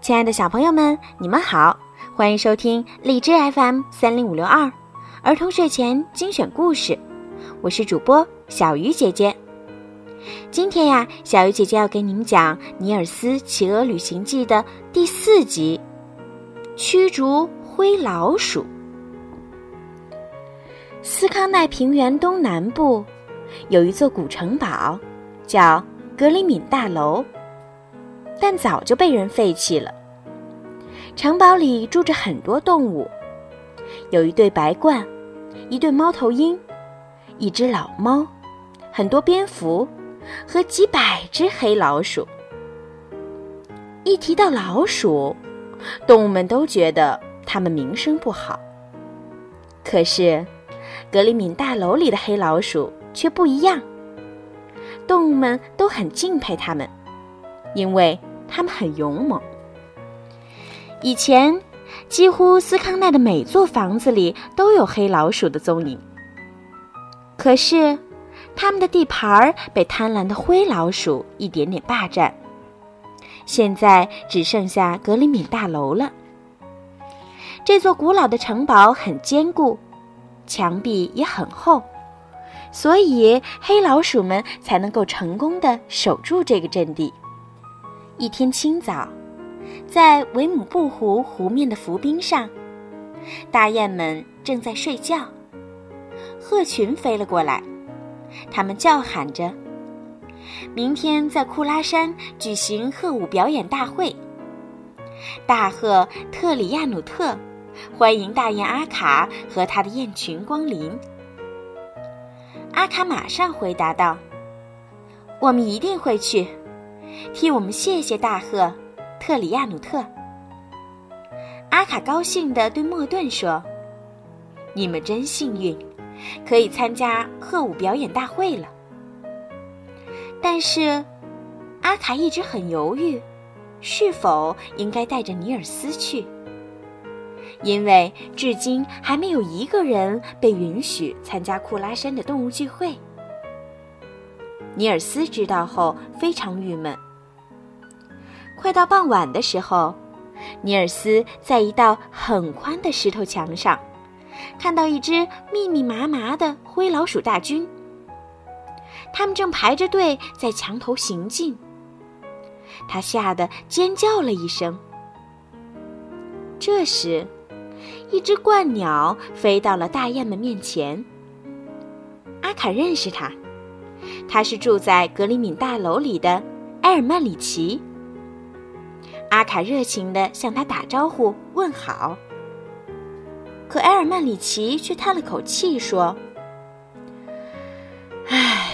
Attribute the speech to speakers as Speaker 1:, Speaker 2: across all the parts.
Speaker 1: 亲爱的小朋友们，你们好，欢迎收听荔枝 FM 三零五六二儿童睡前精选故事，我是主播小鱼姐姐。今天呀，小鱼姐姐要给你们讲《尼尔斯骑鹅旅行记》的第四集《驱逐灰老鼠》。斯康奈平原东南部有一座古城堡，叫格里敏大楼。但早就被人废弃了。城堡里住着很多动物，有一对白鹳，一对猫头鹰，一只老猫，很多蝙蝠和几百只黑老鼠。一提到老鼠，动物们都觉得它们名声不好。可是，格里敏大楼里的黑老鼠却不一样，动物们都很敬佩它们。因为它们很勇猛。以前，几乎斯康奈的每座房子里都有黑老鼠的踪影。可是，他们的地盘儿被贪婪的灰老鼠一点点霸占。现在只剩下格里敏大楼了。这座古老的城堡很坚固，墙壁也很厚，所以黑老鼠们才能够成功的守住这个阵地。一天清早，在维姆布湖湖面的浮冰上，大雁们正在睡觉。鹤群飞了过来，它们叫喊着：“明天在库拉山举行鹤舞表演大会。”大鹤特里亚努特欢迎大雁阿卡和他的雁群光临。阿卡马上回答道：“我们一定会去。”替我们谢谢大鹤，特里亚努特。阿卡高兴地对莫顿说：“你们真幸运，可以参加鹤舞表演大会了。”但是，阿卡一直很犹豫，是否应该带着尼尔斯去，因为至今还没有一个人被允许参加库拉山的动物聚会。尼尔斯知道后非常郁闷。快到傍晚的时候，尼尔斯在一道很宽的石头墙上，看到一只密密麻麻的灰老鼠大军。他们正排着队在墙头行进。他吓得尖叫了一声。这时，一只鹳鸟飞到了大雁们面前。阿卡认识他，他是住在格里敏大楼里的埃尔曼里奇。阿卡热情地向他打招呼问好，可埃尔曼里奇却叹了口气说：“唉，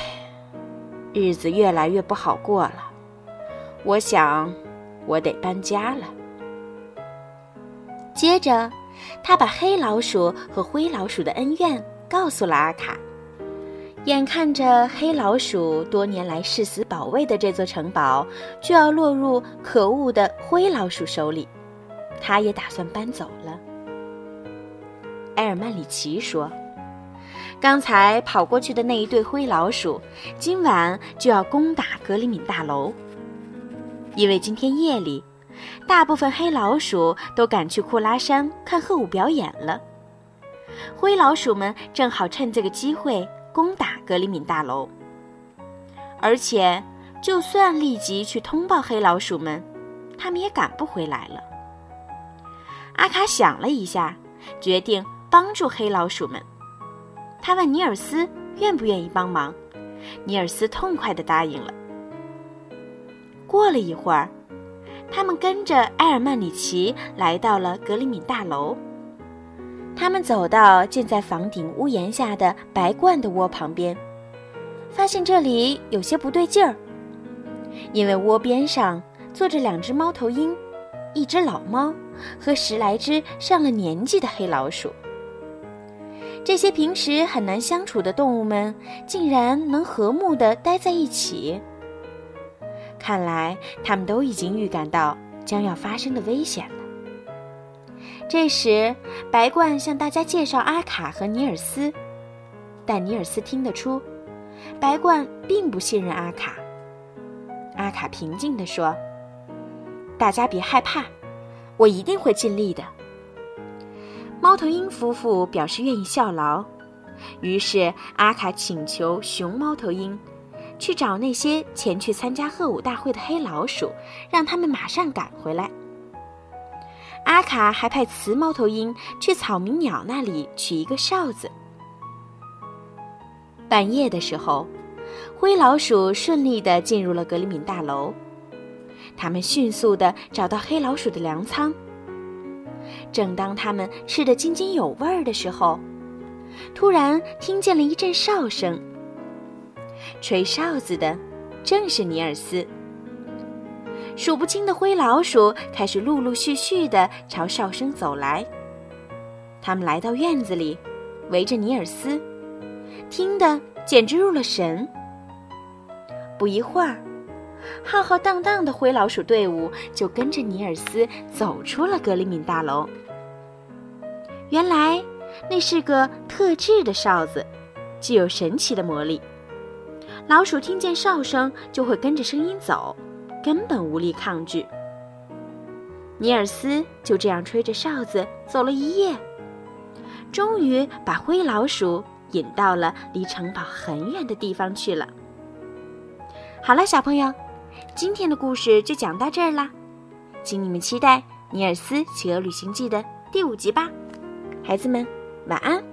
Speaker 1: 日子越来越不好过了，我想我得搬家了。”接着，他把黑老鼠和灰老鼠的恩怨告诉了阿卡。眼看着黑老鼠多年来誓死保卫的这座城堡就要落入可恶的灰老鼠手里，他也打算搬走了。埃尔曼里奇说：“刚才跑过去的那一对灰老鼠，今晚就要攻打格里敏大楼，因为今天夜里，大部分黑老鼠都赶去库拉山看鹤舞表演了。灰老鼠们正好趁这个机会。”攻打格里敏大楼，而且就算立即去通报黑老鼠们，他们也赶不回来了。阿卡想了一下，决定帮助黑老鼠们。他问尼尔斯愿不愿意帮忙，尼尔斯痛快地答应了。过了一会儿，他们跟着埃尔曼里奇来到了格里敏大楼。他们走到建在房顶屋檐下的白鹳的窝旁边，发现这里有些不对劲儿，因为窝边上坐着两只猫头鹰、一只老猫和十来只上了年纪的黑老鼠。这些平时很难相处的动物们，竟然能和睦地待在一起。看来他们都已经预感到将要发生的危险。这时，白鹳向大家介绍阿卡和尼尔斯，但尼尔斯听得出，白鹳并不信任阿卡。阿卡平静地说：“大家别害怕，我一定会尽力的。”猫头鹰夫妇表示愿意效劳，于是阿卡请求熊猫头鹰去找那些前去参加贺舞大会的黑老鼠，让他们马上赶回来。阿卡还派雌猫头鹰去草鸣鸟那里取一个哨子。半夜的时候，灰老鼠顺利地进入了格里敏大楼。他们迅速地找到黑老鼠的粮仓。正当他们吃得津津有味的时候，突然听见了一阵哨声。吹哨子的正是尼尔斯。数不清的灰老鼠开始陆陆续续地朝哨声走来。他们来到院子里，围着尼尔斯，听得简直入了神。不一会儿，浩浩荡荡的灰老鼠队伍就跟着尼尔斯走出了格里敏大楼。原来那是个特制的哨子，具有神奇的魔力。老鼠听见哨声就会跟着声音走。根本无力抗拒。尼尔斯就这样吹着哨子走了一夜，终于把灰老鼠引到了离城堡很远的地方去了。好了，小朋友，今天的故事就讲到这儿啦，请你们期待《尼尔斯企鹅旅行记》的第五集吧。孩子们，晚安。